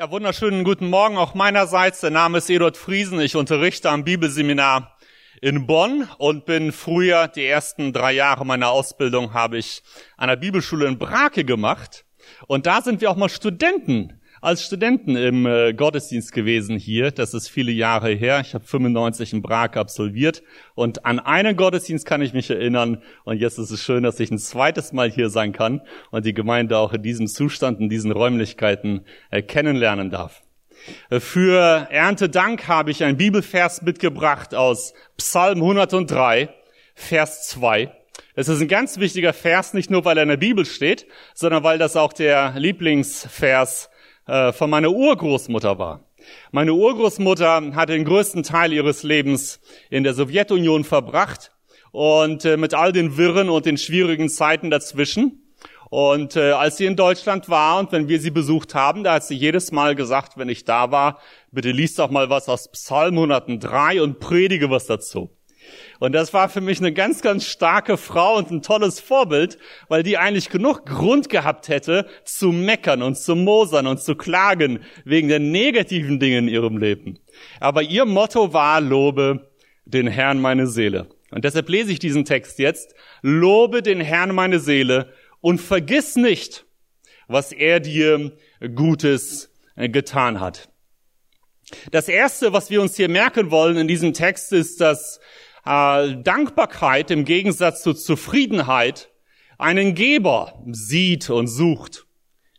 Ja, wunderschönen guten Morgen auch meinerseits. Der Name ist Eduard Friesen. Ich unterrichte am Bibelseminar in Bonn und bin früher, die ersten drei Jahre meiner Ausbildung habe ich an der Bibelschule in Brake gemacht. Und da sind wir auch mal Studenten als Studenten im äh, Gottesdienst gewesen hier. Das ist viele Jahre her. Ich habe 95 in Prag absolviert und an einen Gottesdienst kann ich mich erinnern. Und jetzt ist es schön, dass ich ein zweites Mal hier sein kann und die Gemeinde auch in diesem Zustand, in diesen Räumlichkeiten äh, kennenlernen darf. Äh, für Erntedank habe ich einen Bibelvers mitgebracht aus Psalm 103, Vers 2. Es ist ein ganz wichtiger Vers, nicht nur weil er in der Bibel steht, sondern weil das auch der Lieblingsvers äh, von meiner Urgroßmutter war. Meine Urgroßmutter hat den größten Teil ihres Lebens in der Sowjetunion verbracht und äh, mit all den Wirren und den schwierigen Zeiten dazwischen. Und äh, als sie in Deutschland war und wenn wir sie besucht haben, da hat sie jedes Mal gesagt, wenn ich da war, bitte liest doch mal was aus Psalm 103 und predige was dazu. Und das war für mich eine ganz, ganz starke Frau und ein tolles Vorbild, weil die eigentlich genug Grund gehabt hätte, zu meckern und zu mosern und zu klagen wegen der negativen Dinge in ihrem Leben. Aber ihr Motto war, lobe den Herrn meine Seele. Und deshalb lese ich diesen Text jetzt. Lobe den Herrn meine Seele und vergiss nicht, was er dir Gutes getan hat. Das erste, was wir uns hier merken wollen in diesem Text, ist, dass äh, Dankbarkeit im Gegensatz zu Zufriedenheit einen Geber sieht und sucht.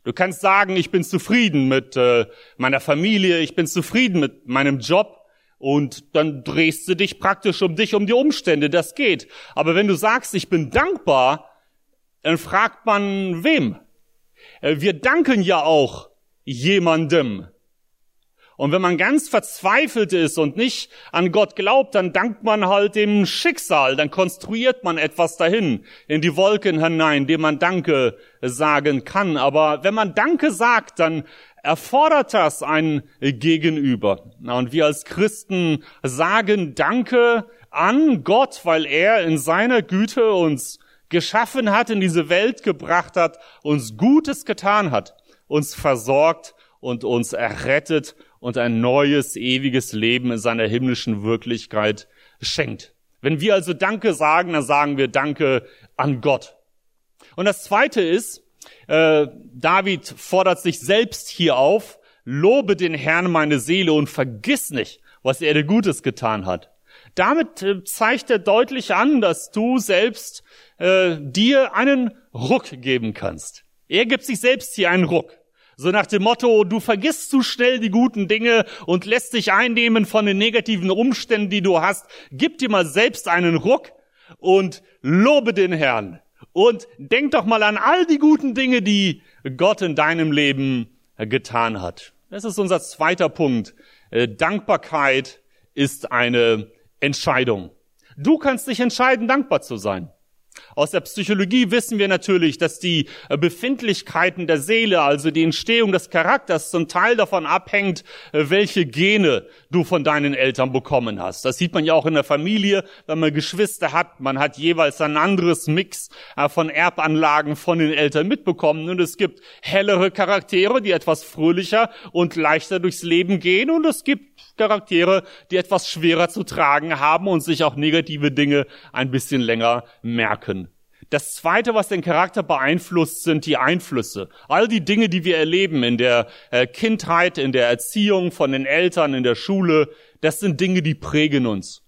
Du kannst sagen, ich bin zufrieden mit äh, meiner Familie, ich bin zufrieden mit meinem Job und dann drehst du dich praktisch um dich, um die Umstände, das geht. Aber wenn du sagst, ich bin dankbar, dann fragt man wem? Äh, wir danken ja auch jemandem. Und wenn man ganz verzweifelt ist und nicht an Gott glaubt, dann dankt man halt dem Schicksal, dann konstruiert man etwas dahin, in die Wolken hinein, dem man Danke sagen kann. Aber wenn man Danke sagt, dann erfordert das ein Gegenüber. Und wir als Christen sagen Danke an Gott, weil er in seiner Güte uns geschaffen hat, in diese Welt gebracht hat, uns Gutes getan hat, uns versorgt und uns errettet und ein neues, ewiges Leben in seiner himmlischen Wirklichkeit schenkt. Wenn wir also Danke sagen, dann sagen wir Danke an Gott. Und das Zweite ist, äh, David fordert sich selbst hier auf, lobe den Herrn meine Seele und vergiss nicht, was er dir Gutes getan hat. Damit äh, zeigt er deutlich an, dass du selbst äh, dir einen Ruck geben kannst. Er gibt sich selbst hier einen Ruck. So nach dem Motto, du vergisst zu schnell die guten Dinge und lässt dich einnehmen von den negativen Umständen, die du hast. Gib dir mal selbst einen Ruck und lobe den Herrn. Und denk doch mal an all die guten Dinge, die Gott in deinem Leben getan hat. Das ist unser zweiter Punkt. Äh, Dankbarkeit ist eine Entscheidung. Du kannst dich entscheiden, dankbar zu sein. Aus der Psychologie wissen wir natürlich, dass die äh, Befindlichkeiten der Seele, also die Entstehung des Charakters, zum Teil davon abhängt, äh, welche Gene du von deinen Eltern bekommen hast. Das sieht man ja auch in der Familie, wenn man Geschwister hat. Man hat jeweils ein anderes Mix äh, von Erbanlagen von den Eltern mitbekommen. Und es gibt hellere Charaktere, die etwas fröhlicher und leichter durchs Leben gehen. Und es gibt Charaktere, die etwas schwerer zu tragen haben und sich auch negative Dinge ein bisschen länger merken. Das zweite, was den Charakter beeinflusst, sind die Einflüsse. All die Dinge, die wir erleben in der äh, Kindheit, in der Erziehung, von den Eltern, in der Schule, das sind Dinge, die prägen uns.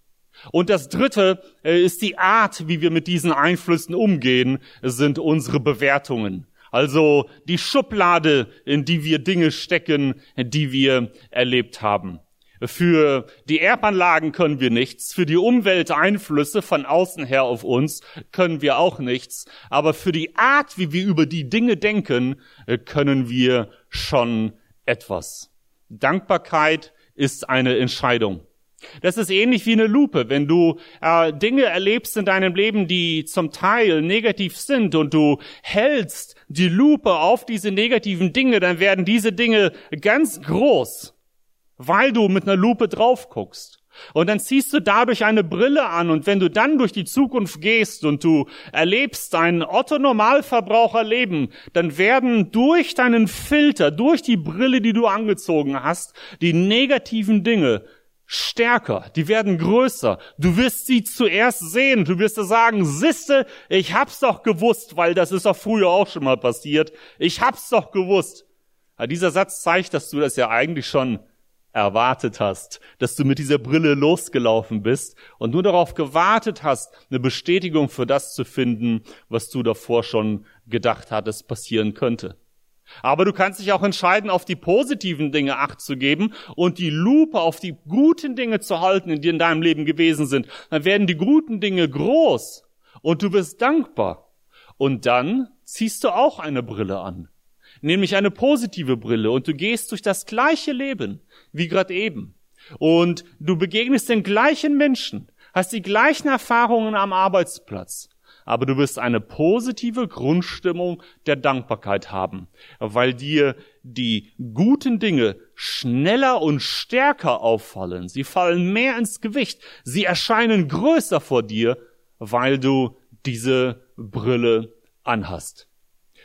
Und das dritte äh, ist die Art, wie wir mit diesen Einflüssen umgehen, sind unsere Bewertungen. Also die Schublade, in die wir Dinge stecken, die wir erlebt haben. Für die Erbanlagen können wir nichts, für die Umwelteinflüsse von außen her auf uns können wir auch nichts, aber für die Art, wie wir über die Dinge denken, äh, können wir schon etwas. Dankbarkeit ist eine Entscheidung. Das ist ähnlich wie eine Lupe. Wenn du äh, Dinge erlebst in deinem Leben, die zum Teil negativ sind und du hältst die Lupe auf diese negativen Dinge, dann werden diese Dinge ganz groß weil du mit einer Lupe drauf guckst. Und dann ziehst du dadurch eine Brille an und wenn du dann durch die Zukunft gehst und du erlebst ein Otto-Normalverbraucherleben, dann werden durch deinen Filter, durch die Brille, die du angezogen hast, die negativen Dinge stärker, die werden größer. Du wirst sie zuerst sehen, du wirst dir sagen, siste, ich hab's doch gewusst, weil das ist doch früher auch schon mal passiert. Ich hab's doch gewusst. Aber dieser Satz zeigt, dass du das ja eigentlich schon erwartet hast, dass du mit dieser Brille losgelaufen bist und nur darauf gewartet hast, eine Bestätigung für das zu finden, was du davor schon gedacht hattest, passieren könnte. Aber du kannst dich auch entscheiden, auf die positiven Dinge Acht zu geben und die Lupe auf die guten Dinge zu halten, die in deinem Leben gewesen sind. Dann werden die guten Dinge groß und du wirst dankbar. Und dann ziehst du auch eine Brille an nämlich eine positive Brille und du gehst durch das gleiche Leben wie gerade eben. Und du begegnest den gleichen Menschen, hast die gleichen Erfahrungen am Arbeitsplatz, aber du wirst eine positive Grundstimmung der Dankbarkeit haben, weil dir die guten Dinge schneller und stärker auffallen. Sie fallen mehr ins Gewicht. Sie erscheinen größer vor dir, weil du diese Brille anhast.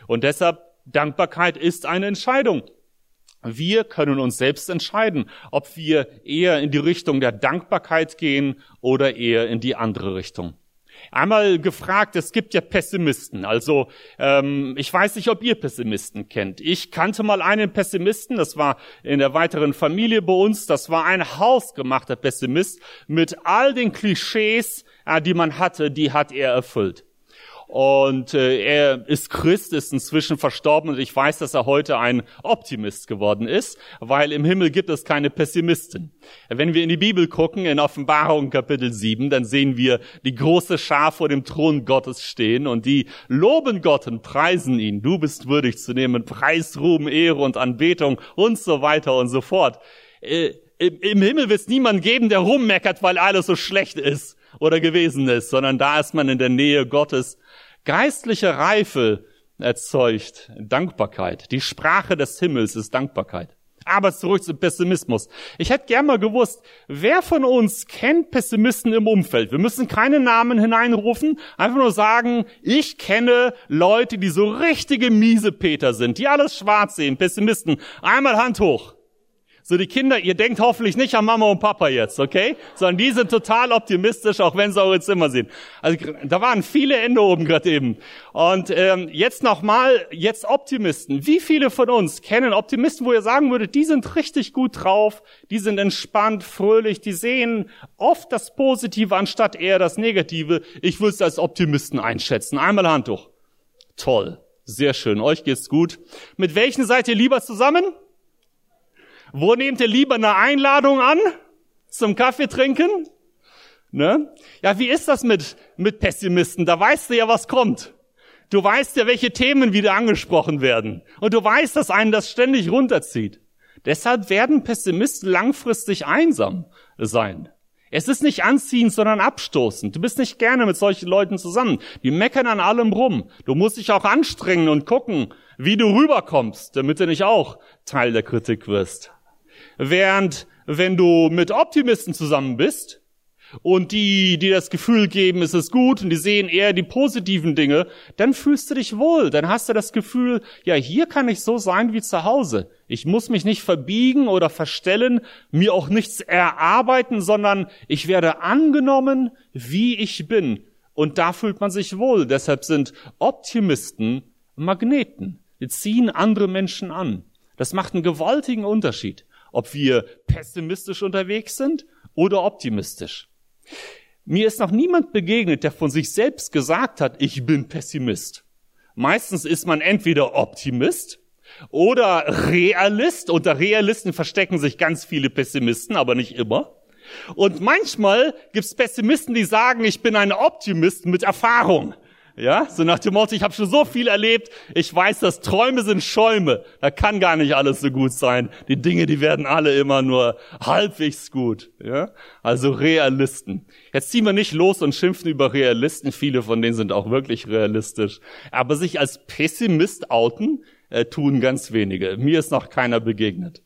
Und deshalb Dankbarkeit ist eine Entscheidung. Wir können uns selbst entscheiden, ob wir eher in die Richtung der Dankbarkeit gehen oder eher in die andere Richtung. Einmal gefragt, es gibt ja Pessimisten. Also ähm, ich weiß nicht, ob ihr Pessimisten kennt. Ich kannte mal einen Pessimisten, das war in der weiteren Familie bei uns, das war ein hausgemachter Pessimist mit all den Klischees, äh, die man hatte, die hat er erfüllt. Und äh, er ist Christ, ist inzwischen verstorben und ich weiß, dass er heute ein Optimist geworden ist, weil im Himmel gibt es keine Pessimisten. Wenn wir in die Bibel gucken, in Offenbarung Kapitel 7, dann sehen wir die große Schar vor dem Thron Gottes stehen und die loben Gott und preisen ihn. Du bist würdig zu nehmen Preis, Ruhm, Ehre und Anbetung und so weiter und so fort. Äh, Im Himmel wird es niemand geben, der rummeckert, weil alles so schlecht ist oder gewesen ist, sondern da ist man in der Nähe Gottes Geistliche Reife erzeugt Dankbarkeit. Die Sprache des Himmels ist Dankbarkeit. Aber zurück zum Pessimismus. Ich hätte gern mal gewusst, wer von uns kennt Pessimisten im Umfeld? Wir müssen keine Namen hineinrufen, einfach nur sagen, ich kenne Leute, die so richtige Miesepeter sind, die alles schwarz sehen, Pessimisten. Einmal Hand hoch. So die Kinder, ihr denkt hoffentlich nicht an Mama und Papa jetzt, okay? Sondern die sind total optimistisch, auch wenn sie eure Zimmer sehen. Also da waren viele Ende oben gerade eben. Und ähm, jetzt nochmal, jetzt Optimisten. Wie viele von uns kennen Optimisten, wo ihr sagen würdet, die sind richtig gut drauf, die sind entspannt, fröhlich, die sehen oft das Positive anstatt eher das Negative. Ich würde es als Optimisten einschätzen. Einmal Handtuch. Toll. Sehr schön. Euch geht's gut. Mit welchen seid ihr lieber zusammen? Wo nehmt ihr lieber eine Einladung an zum Kaffee trinken? Ne? Ja, wie ist das mit, mit Pessimisten? Da weißt du ja, was kommt. Du weißt ja, welche Themen wieder angesprochen werden. Und du weißt, dass einen das ständig runterzieht. Deshalb werden Pessimisten langfristig einsam sein. Es ist nicht anziehend, sondern abstoßend. Du bist nicht gerne mit solchen Leuten zusammen. Die meckern an allem rum. Du musst dich auch anstrengen und gucken, wie du rüberkommst, damit du nicht auch Teil der Kritik wirst. Während wenn du mit Optimisten zusammen bist und die, die das Gefühl geben, es ist gut und die sehen eher die positiven Dinge, dann fühlst du dich wohl. Dann hast du das Gefühl, ja, hier kann ich so sein wie zu Hause. Ich muss mich nicht verbiegen oder verstellen, mir auch nichts erarbeiten, sondern ich werde angenommen, wie ich bin. Und da fühlt man sich wohl. Deshalb sind Optimisten Magneten. Die ziehen andere Menschen an. Das macht einen gewaltigen Unterschied ob wir pessimistisch unterwegs sind oder optimistisch. Mir ist noch niemand begegnet, der von sich selbst gesagt hat, ich bin Pessimist. Meistens ist man entweder Optimist oder Realist. Unter Realisten verstecken sich ganz viele Pessimisten, aber nicht immer. Und manchmal gibt es Pessimisten, die sagen, ich bin ein Optimist mit Erfahrung. Ja, so nach dem Motto, ich habe schon so viel erlebt, ich weiß, dass Träume sind Schäume. Da kann gar nicht alles so gut sein. Die Dinge, die werden alle immer nur halbwegs gut. Ja, also Realisten. Jetzt ziehen wir nicht los und schimpfen über Realisten. Viele von denen sind auch wirklich realistisch. Aber sich als Pessimist outen, äh, tun ganz wenige. Mir ist noch keiner begegnet.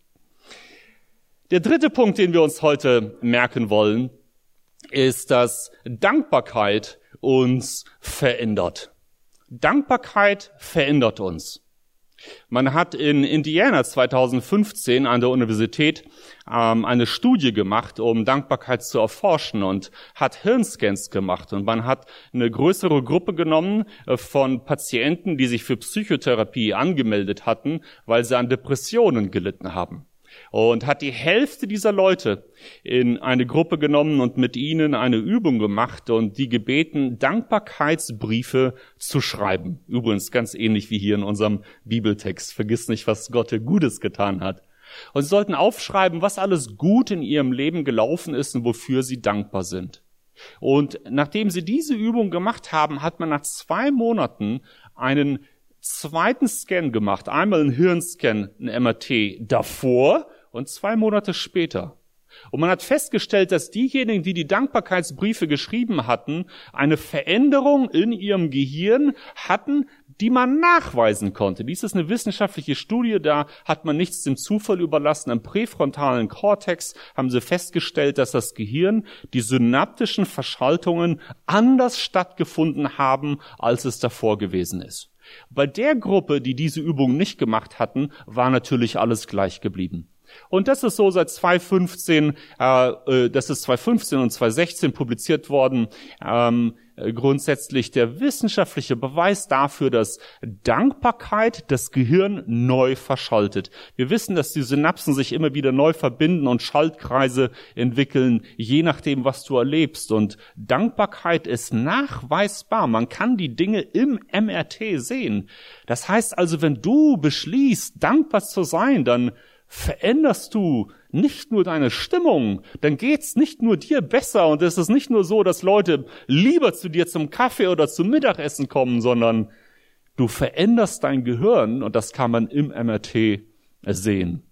Der dritte Punkt, den wir uns heute merken wollen, ist, dass Dankbarkeit uns verändert. Dankbarkeit verändert uns. Man hat in Indiana 2015 an der Universität ähm, eine Studie gemacht, um Dankbarkeit zu erforschen und hat Hirnscans gemacht. Und man hat eine größere Gruppe genommen äh, von Patienten, die sich für Psychotherapie angemeldet hatten, weil sie an Depressionen gelitten haben und hat die Hälfte dieser Leute in eine Gruppe genommen und mit ihnen eine Übung gemacht und die gebeten, Dankbarkeitsbriefe zu schreiben. Übrigens ganz ähnlich wie hier in unserem Bibeltext. Vergiss nicht, was Gott dir Gutes getan hat. Und sie sollten aufschreiben, was alles gut in ihrem Leben gelaufen ist und wofür sie dankbar sind. Und nachdem sie diese Übung gemacht haben, hat man nach zwei Monaten einen zweiten Scan gemacht. Einmal ein Hirnscan, ein MRT davor und zwei Monate später. Und man hat festgestellt, dass diejenigen, die die Dankbarkeitsbriefe geschrieben hatten, eine Veränderung in ihrem Gehirn hatten, die man nachweisen konnte. Dies ist eine wissenschaftliche Studie, da hat man nichts dem Zufall überlassen. Im präfrontalen Kortex haben sie festgestellt, dass das Gehirn, die synaptischen Verschaltungen anders stattgefunden haben, als es davor gewesen ist. Bei der Gruppe, die diese Übung nicht gemacht hatten, war natürlich alles gleich geblieben. Und das ist so seit 2015, äh, äh, das ist 2015 und 2016 publiziert worden, ähm, äh, grundsätzlich der wissenschaftliche Beweis dafür, dass Dankbarkeit das Gehirn neu verschaltet. Wir wissen, dass die Synapsen sich immer wieder neu verbinden und Schaltkreise entwickeln, je nachdem, was du erlebst. Und Dankbarkeit ist nachweisbar. Man kann die Dinge im MRT sehen. Das heißt also, wenn du beschließt, dankbar zu sein, dann veränderst du nicht nur deine Stimmung, dann geht's nicht nur dir besser und es ist nicht nur so, dass Leute lieber zu dir zum Kaffee oder zum Mittagessen kommen, sondern du veränderst dein Gehirn und das kann man im MRT sehen.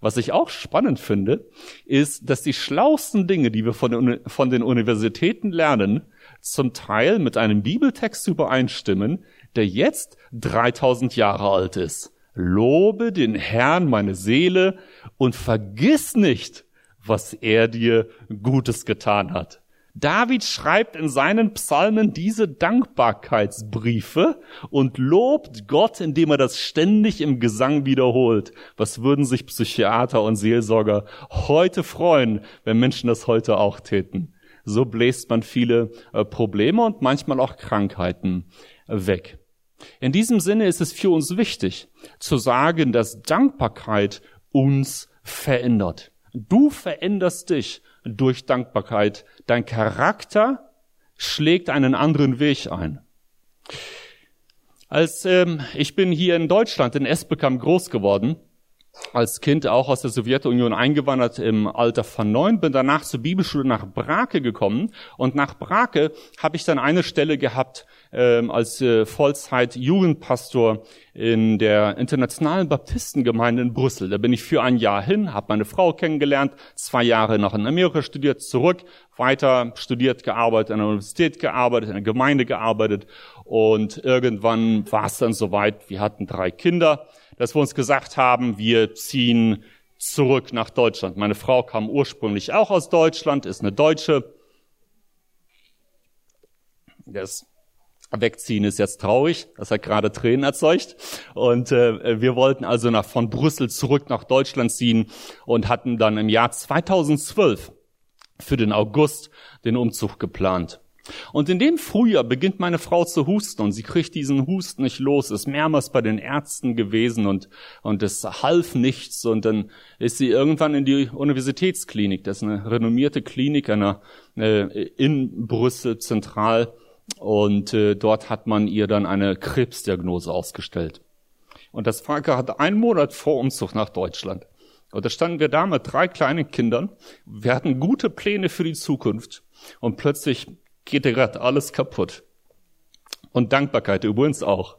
Was ich auch spannend finde, ist, dass die schlausten Dinge, die wir von den, von den Universitäten lernen, zum Teil mit einem Bibeltext übereinstimmen, der jetzt 3000 Jahre alt ist. Lobe den Herrn meine Seele und vergiss nicht, was er dir Gutes getan hat. David schreibt in seinen Psalmen diese Dankbarkeitsbriefe und lobt Gott, indem er das ständig im Gesang wiederholt. Was würden sich Psychiater und Seelsorger heute freuen, wenn Menschen das heute auch täten? So bläst man viele äh, Probleme und manchmal auch Krankheiten weg. In diesem Sinne ist es für uns wichtig zu sagen, dass Dankbarkeit uns verändert. Du veränderst dich durch Dankbarkeit. Dein Charakter schlägt einen anderen Weg ein. Als ähm, ich bin hier in Deutschland in Esbekamp groß geworden als Kind auch aus der Sowjetunion eingewandert im Alter von neun, bin danach zur Bibelschule nach Brake gekommen und nach Brake habe ich dann eine Stelle gehabt ähm, als äh, Vollzeit-Jugendpastor in der internationalen Baptistengemeinde in Brüssel. Da bin ich für ein Jahr hin, habe meine Frau kennengelernt, zwei Jahre noch in Amerika studiert, zurück, weiter studiert, gearbeitet, an der Universität gearbeitet, in der Gemeinde gearbeitet und irgendwann war es dann soweit, wir hatten drei Kinder dass wir uns gesagt haben, wir ziehen zurück nach Deutschland. Meine Frau kam ursprünglich auch aus Deutschland, ist eine Deutsche. Das Wegziehen ist jetzt traurig, das hat gerade Tränen erzeugt. Und äh, wir wollten also nach, von Brüssel zurück nach Deutschland ziehen und hatten dann im Jahr 2012 für den August den Umzug geplant. Und in dem Frühjahr beginnt meine Frau zu husten und sie kriegt diesen Husten nicht los, ist mehrmals bei den Ärzten gewesen und, und es half nichts und dann ist sie irgendwann in die Universitätsklinik, das ist eine renommierte Klinik einer, äh, in Brüssel zentral und äh, dort hat man ihr dann eine Krebsdiagnose ausgestellt. Und das Vater hatte einen Monat vor Umzug nach Deutschland. Und da standen wir da mit drei kleinen Kindern. Wir hatten gute Pläne für die Zukunft. Und plötzlich geht dir gerade alles kaputt. Und Dankbarkeit übrigens auch.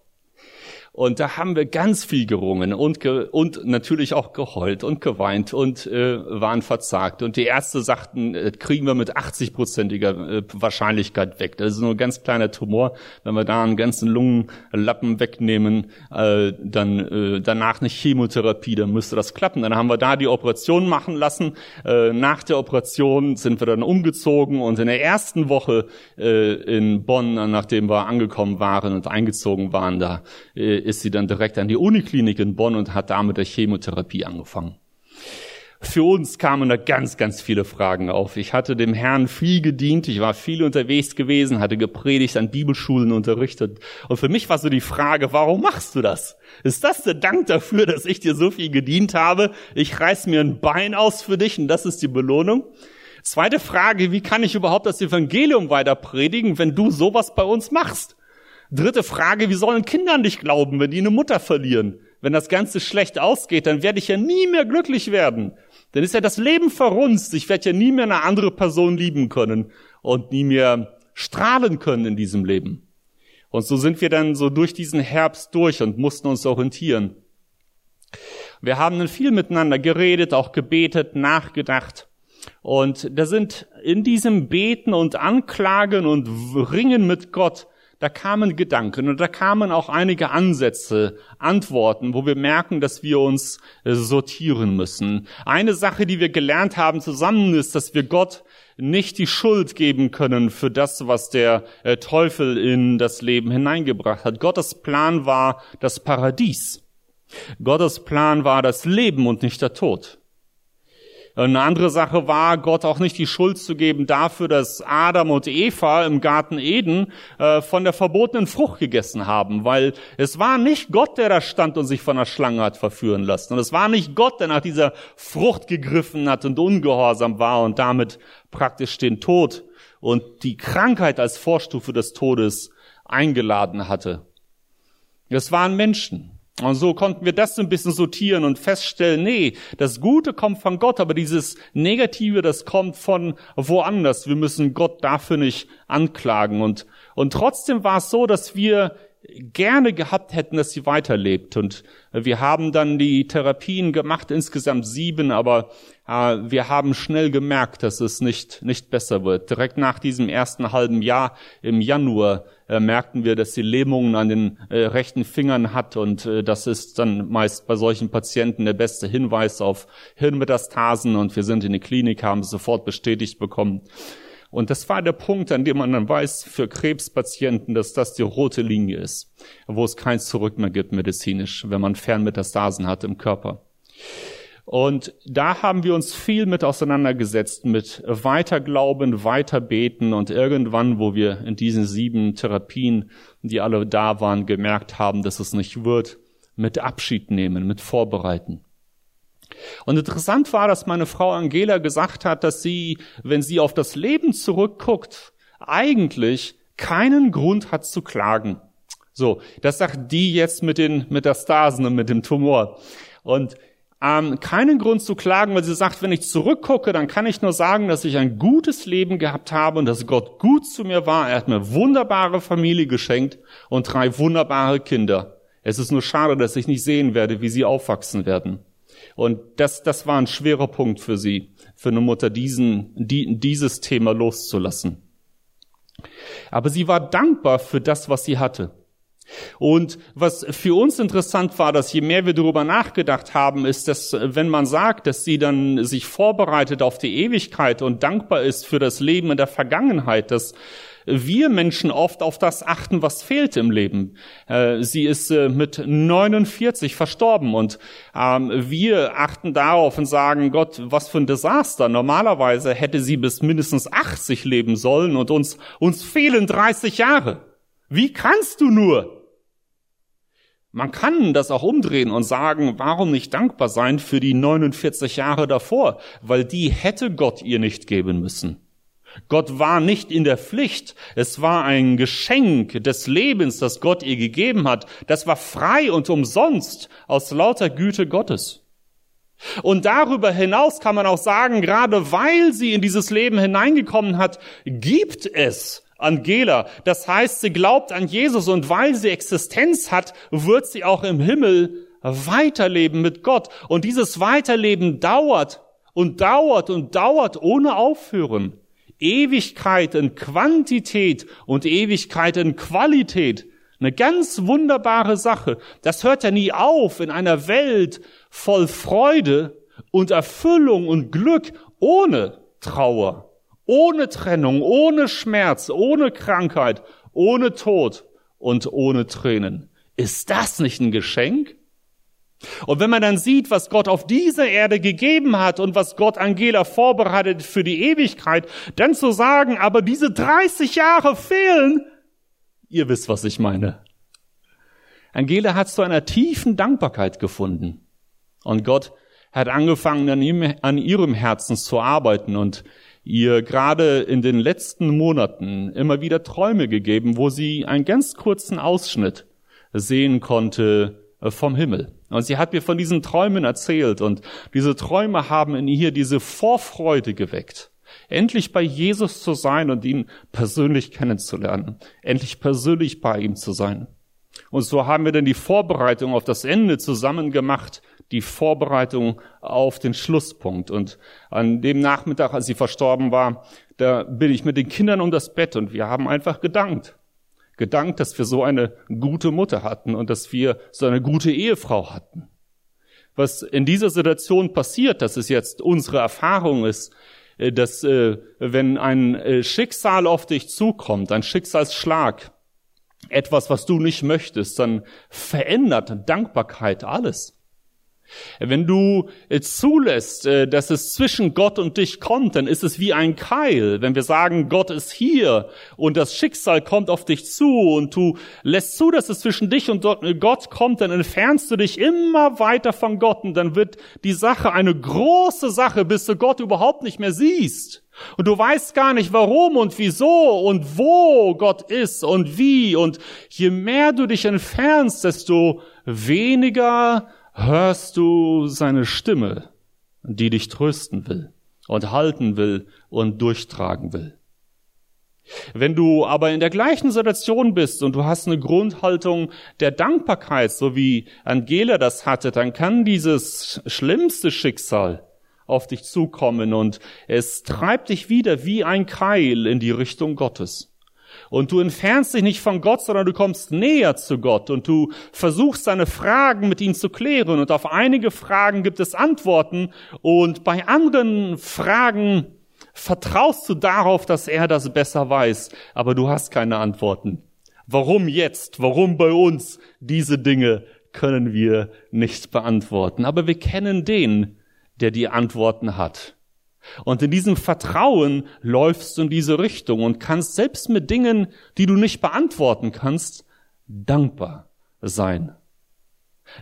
Und da haben wir ganz viel gerungen und, ge und natürlich auch geheult und geweint und äh, waren verzagt. Und die Ärzte sagten, äh, kriegen wir mit 80-prozentiger äh, Wahrscheinlichkeit weg. Das ist nur ein ganz kleiner Tumor. Wenn wir da einen ganzen Lungenlappen wegnehmen, äh, dann äh, danach eine Chemotherapie, dann müsste das klappen. Dann haben wir da die Operation machen lassen. Äh, nach der Operation sind wir dann umgezogen und in der ersten Woche äh, in Bonn, nachdem wir angekommen waren und eingezogen waren, da äh, ist sie dann direkt an die Uniklinik in Bonn und hat da mit der Chemotherapie angefangen. Für uns kamen da ganz, ganz viele Fragen auf. Ich hatte dem Herrn viel gedient, ich war viel unterwegs gewesen, hatte gepredigt, an Bibelschulen unterrichtet. Und für mich war so die Frage, warum machst du das? Ist das der Dank dafür, dass ich dir so viel gedient habe? Ich reiß mir ein Bein aus für dich und das ist die Belohnung? Zweite Frage, wie kann ich überhaupt das Evangelium weiter predigen, wenn du sowas bei uns machst? Dritte Frage, wie sollen Kinder an dich glauben, wenn die eine Mutter verlieren? Wenn das Ganze schlecht ausgeht, dann werde ich ja nie mehr glücklich werden. Dann ist ja das Leben verrunzt. Ich werde ja nie mehr eine andere Person lieben können und nie mehr strahlen können in diesem Leben. Und so sind wir dann so durch diesen Herbst durch und mussten uns orientieren. Wir haben dann viel miteinander geredet, auch gebetet, nachgedacht. Und da sind in diesem Beten und Anklagen und Ringen mit Gott da kamen Gedanken und da kamen auch einige Ansätze, Antworten, wo wir merken, dass wir uns äh, sortieren müssen. Eine Sache, die wir gelernt haben zusammen, ist, dass wir Gott nicht die Schuld geben können für das, was der äh, Teufel in das Leben hineingebracht hat. Gottes Plan war das Paradies. Gottes Plan war das Leben und nicht der Tod. Eine andere Sache war, Gott auch nicht die Schuld zu geben dafür, dass Adam und Eva im Garten Eden äh, von der verbotenen Frucht gegessen haben, weil es war nicht Gott, der da stand und sich von der Schlange hat verführen lassen. Und es war nicht Gott, der nach dieser Frucht gegriffen hat und ungehorsam war und damit praktisch den Tod und die Krankheit als Vorstufe des Todes eingeladen hatte. Es waren Menschen. Und so konnten wir das so ein bisschen sortieren und feststellen, nee, das Gute kommt von Gott, aber dieses Negative, das kommt von woanders. Wir müssen Gott dafür nicht anklagen. Und, und trotzdem war es so, dass wir gerne gehabt hätten, dass sie weiterlebt. Und wir haben dann die Therapien gemacht, insgesamt sieben, aber äh, wir haben schnell gemerkt, dass es nicht, nicht besser wird. Direkt nach diesem ersten halben Jahr im Januar äh, merkten wir, dass sie Lähmungen an den äh, rechten Fingern hat und äh, das ist dann meist bei solchen Patienten der beste Hinweis auf Hirnmetastasen und wir sind in die Klinik, haben es sofort bestätigt bekommen. Und das war der Punkt, an dem man dann weiß für Krebspatienten, dass das die rote Linie ist, wo es kein Zurück mehr gibt medizinisch, wenn man Fernmetastasen hat im Körper. Und da haben wir uns viel mit auseinandergesetzt, mit Weiterglauben, Weiterbeten und irgendwann, wo wir in diesen sieben Therapien, die alle da waren, gemerkt haben, dass es nicht wird, mit Abschied nehmen, mit Vorbereiten. Und interessant war, dass meine Frau Angela gesagt hat, dass sie, wenn sie auf das Leben zurückguckt, eigentlich keinen Grund hat zu klagen. So, das sagt die jetzt mit den Metastasen und mit dem Tumor. Und ähm, keinen Grund zu klagen, weil sie sagt, wenn ich zurückgucke, dann kann ich nur sagen, dass ich ein gutes Leben gehabt habe und dass Gott gut zu mir war. Er hat mir wunderbare Familie geschenkt und drei wunderbare Kinder. Es ist nur schade, dass ich nicht sehen werde, wie sie aufwachsen werden. Und das, das war ein schwerer Punkt für sie, für eine Mutter, diesen, die, dieses Thema loszulassen. Aber sie war dankbar für das, was sie hatte. Und was für uns interessant war, dass je mehr wir darüber nachgedacht haben, ist, dass wenn man sagt, dass sie dann sich vorbereitet auf die Ewigkeit und dankbar ist für das Leben in der Vergangenheit, dass wir Menschen oft auf das achten, was fehlt im Leben. Äh, sie ist äh, mit 49 verstorben und ähm, wir achten darauf und sagen, Gott, was für ein Desaster. Normalerweise hätte sie bis mindestens 80 leben sollen und uns, uns fehlen 30 Jahre. Wie kannst du nur? Man kann das auch umdrehen und sagen, warum nicht dankbar sein für die 49 Jahre davor, weil die hätte Gott ihr nicht geben müssen. Gott war nicht in der Pflicht. Es war ein Geschenk des Lebens, das Gott ihr gegeben hat. Das war frei und umsonst aus lauter Güte Gottes. Und darüber hinaus kann man auch sagen, gerade weil sie in dieses Leben hineingekommen hat, gibt es Angela. Das heißt, sie glaubt an Jesus und weil sie Existenz hat, wird sie auch im Himmel weiterleben mit Gott. Und dieses Weiterleben dauert und dauert und dauert ohne Aufhören. Ewigkeit in Quantität und Ewigkeit in Qualität. Eine ganz wunderbare Sache. Das hört ja nie auf in einer Welt voll Freude und Erfüllung und Glück ohne Trauer, ohne Trennung, ohne Schmerz, ohne Krankheit, ohne Tod und ohne Tränen. Ist das nicht ein Geschenk? Und wenn man dann sieht, was Gott auf dieser Erde gegeben hat und was Gott Angela vorbereitet für die Ewigkeit, dann zu sagen, aber diese 30 Jahre fehlen, ihr wisst, was ich meine. Angela hat zu einer tiefen Dankbarkeit gefunden. Und Gott hat angefangen, an, ihm, an ihrem Herzen zu arbeiten und ihr gerade in den letzten Monaten immer wieder Träume gegeben, wo sie einen ganz kurzen Ausschnitt sehen konnte äh, vom Himmel. Und sie hat mir von diesen Träumen erzählt und diese Träume haben in ihr diese Vorfreude geweckt. Endlich bei Jesus zu sein und ihn persönlich kennenzulernen. Endlich persönlich bei ihm zu sein. Und so haben wir dann die Vorbereitung auf das Ende zusammen gemacht, die Vorbereitung auf den Schlusspunkt. Und an dem Nachmittag, als sie verstorben war, da bin ich mit den Kindern um das Bett und wir haben einfach gedankt gedankt, dass wir so eine gute Mutter hatten und dass wir so eine gute Ehefrau hatten. Was in dieser Situation passiert, dass es jetzt unsere Erfahrung ist, äh, dass äh, wenn ein äh, Schicksal auf dich zukommt, ein Schicksalsschlag, etwas, was du nicht möchtest, dann verändert Dankbarkeit alles. Wenn du äh, zulässt, äh, dass es zwischen Gott und dich kommt, dann ist es wie ein Keil. Wenn wir sagen, Gott ist hier und das Schicksal kommt auf dich zu und du lässt zu, dass es zwischen dich und Gott kommt, dann entfernst du dich immer weiter von Gott und dann wird die Sache eine große Sache, bis du Gott überhaupt nicht mehr siehst. Und du weißt gar nicht, warum und wieso und wo Gott ist und wie. Und je mehr du dich entfernst, desto weniger hörst du seine Stimme, die dich trösten will und halten will und durchtragen will. Wenn du aber in der gleichen Situation bist und du hast eine Grundhaltung der Dankbarkeit, so wie Angela das hatte, dann kann dieses schlimmste Schicksal auf dich zukommen und es treibt dich wieder wie ein Keil in die Richtung Gottes. Und du entfernst dich nicht von Gott, sondern du kommst näher zu Gott und du versuchst deine Fragen mit ihm zu klären. Und auf einige Fragen gibt es Antworten und bei anderen Fragen vertraust du darauf, dass er das besser weiß, aber du hast keine Antworten. Warum jetzt? Warum bei uns? Diese Dinge können wir nicht beantworten. Aber wir kennen den, der die Antworten hat. Und in diesem Vertrauen läufst du in diese Richtung und kannst selbst mit Dingen, die du nicht beantworten kannst, dankbar sein.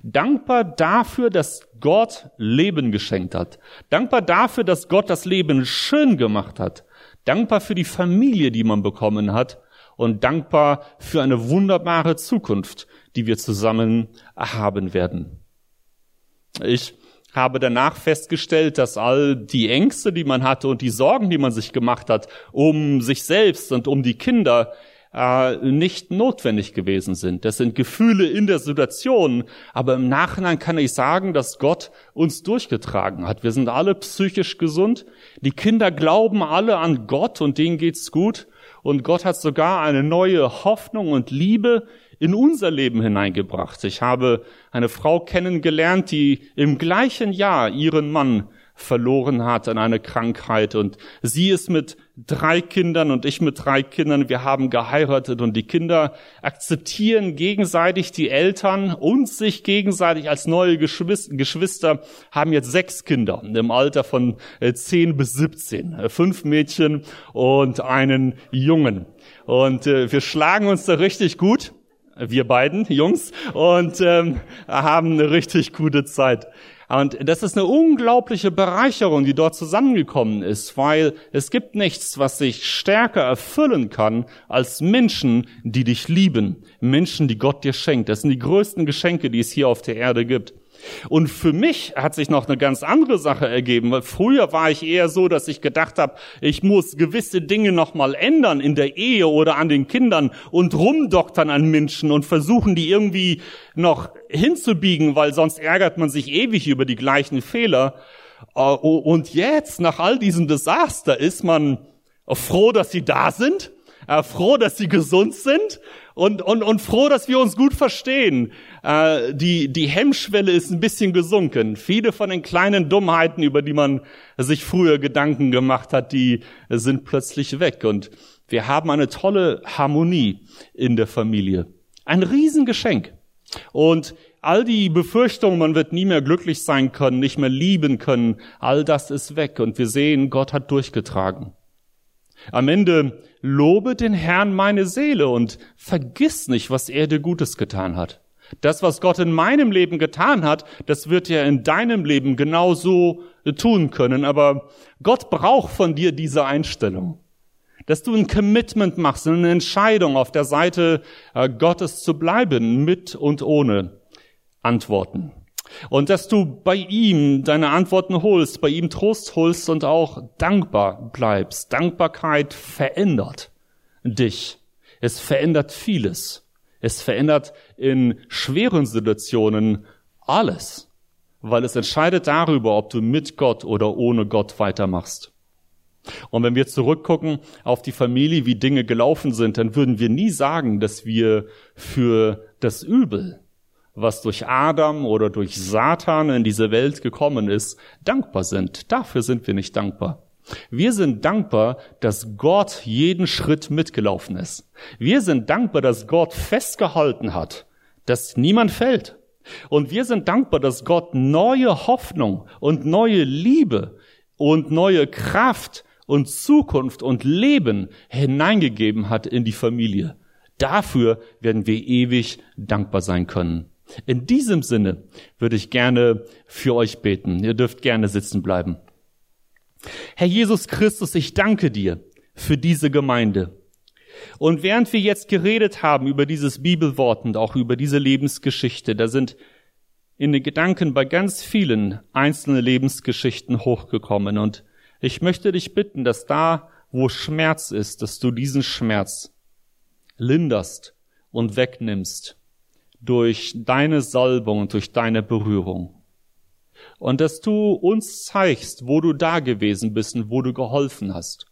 Dankbar dafür, dass Gott Leben geschenkt hat. Dankbar dafür, dass Gott das Leben schön gemacht hat. Dankbar für die Familie, die man bekommen hat. Und dankbar für eine wunderbare Zukunft, die wir zusammen haben werden. Ich habe danach festgestellt, dass all die Ängste, die man hatte und die Sorgen, die man sich gemacht hat, um sich selbst und um die Kinder, äh, nicht notwendig gewesen sind. Das sind Gefühle in der Situation, aber im Nachhinein kann ich sagen, dass Gott uns durchgetragen hat. Wir sind alle psychisch gesund. Die Kinder glauben alle an Gott und denen geht's gut. Und Gott hat sogar eine neue Hoffnung und Liebe in unser Leben hineingebracht. Ich habe eine Frau kennengelernt, die im gleichen Jahr ihren Mann verloren hat an eine Krankheit. Und sie ist mit drei Kindern und ich mit drei Kindern, wir haben geheiratet und die Kinder akzeptieren gegenseitig die Eltern und sich gegenseitig als neue Geschwister, haben jetzt sechs Kinder im Alter von äh, zehn bis siebzehn, äh, fünf Mädchen und einen Jungen. Und äh, wir schlagen uns da richtig gut wir beiden Jungs, und ähm, haben eine richtig gute Zeit. Und das ist eine unglaubliche Bereicherung, die dort zusammengekommen ist, weil es gibt nichts, was sich stärker erfüllen kann als Menschen, die dich lieben, Menschen, die Gott dir schenkt. Das sind die größten Geschenke, die es hier auf der Erde gibt. Und für mich hat sich noch eine ganz andere Sache ergeben, weil früher war ich eher so, dass ich gedacht habe, ich muss gewisse Dinge nochmal ändern in der Ehe oder an den Kindern und rumdoktern an Menschen und versuchen, die irgendwie noch hinzubiegen, weil sonst ärgert man sich ewig über die gleichen Fehler. Äh, und jetzt, nach all diesem Desaster, ist man froh, dass sie da sind, äh, froh, dass sie gesund sind und, und, und froh, dass wir uns gut verstehen. Äh, die, die Hemmschwelle ist ein bisschen gesunken. Viele von den kleinen Dummheiten, über die man sich früher Gedanken gemacht hat, die sind plötzlich weg. Und wir haben eine tolle Harmonie in der Familie. Ein Riesengeschenk. Und all die Befürchtungen, man wird nie mehr glücklich sein können, nicht mehr lieben können, all das ist weg. Und wir sehen, Gott hat durchgetragen. Am Ende lobe den Herrn meine Seele und vergiss nicht, was er dir Gutes getan hat. Das, was Gott in meinem Leben getan hat, das wird er in deinem Leben genauso tun können. Aber Gott braucht von dir diese Einstellung. Dass du ein Commitment machst, eine Entscheidung auf der Seite äh, Gottes zu bleiben, mit und ohne Antworten. Und dass du bei ihm deine Antworten holst, bei ihm Trost holst und auch dankbar bleibst. Dankbarkeit verändert dich. Es verändert vieles. Es verändert in schweren Situationen alles, weil es entscheidet darüber, ob du mit Gott oder ohne Gott weitermachst. Und wenn wir zurückgucken auf die Familie, wie Dinge gelaufen sind, dann würden wir nie sagen, dass wir für das Übel was durch Adam oder durch Satan in diese Welt gekommen ist, dankbar sind. Dafür sind wir nicht dankbar. Wir sind dankbar, dass Gott jeden Schritt mitgelaufen ist. Wir sind dankbar, dass Gott festgehalten hat, dass niemand fällt. Und wir sind dankbar, dass Gott neue Hoffnung und neue Liebe und neue Kraft und Zukunft und Leben hineingegeben hat in die Familie. Dafür werden wir ewig dankbar sein können. In diesem Sinne würde ich gerne für euch beten. Ihr dürft gerne sitzen bleiben. Herr Jesus Christus, ich danke dir für diese Gemeinde. Und während wir jetzt geredet haben über dieses Bibelwort und auch über diese Lebensgeschichte, da sind in den Gedanken bei ganz vielen einzelne Lebensgeschichten hochgekommen. Und ich möchte dich bitten, dass da, wo Schmerz ist, dass du diesen Schmerz linderst und wegnimmst durch deine Salbung und durch deine Berührung. Und dass du uns zeigst, wo du da gewesen bist und wo du geholfen hast.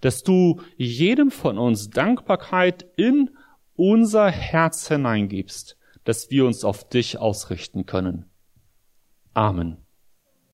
Dass du jedem von uns Dankbarkeit in unser Herz hineingibst, dass wir uns auf dich ausrichten können. Amen.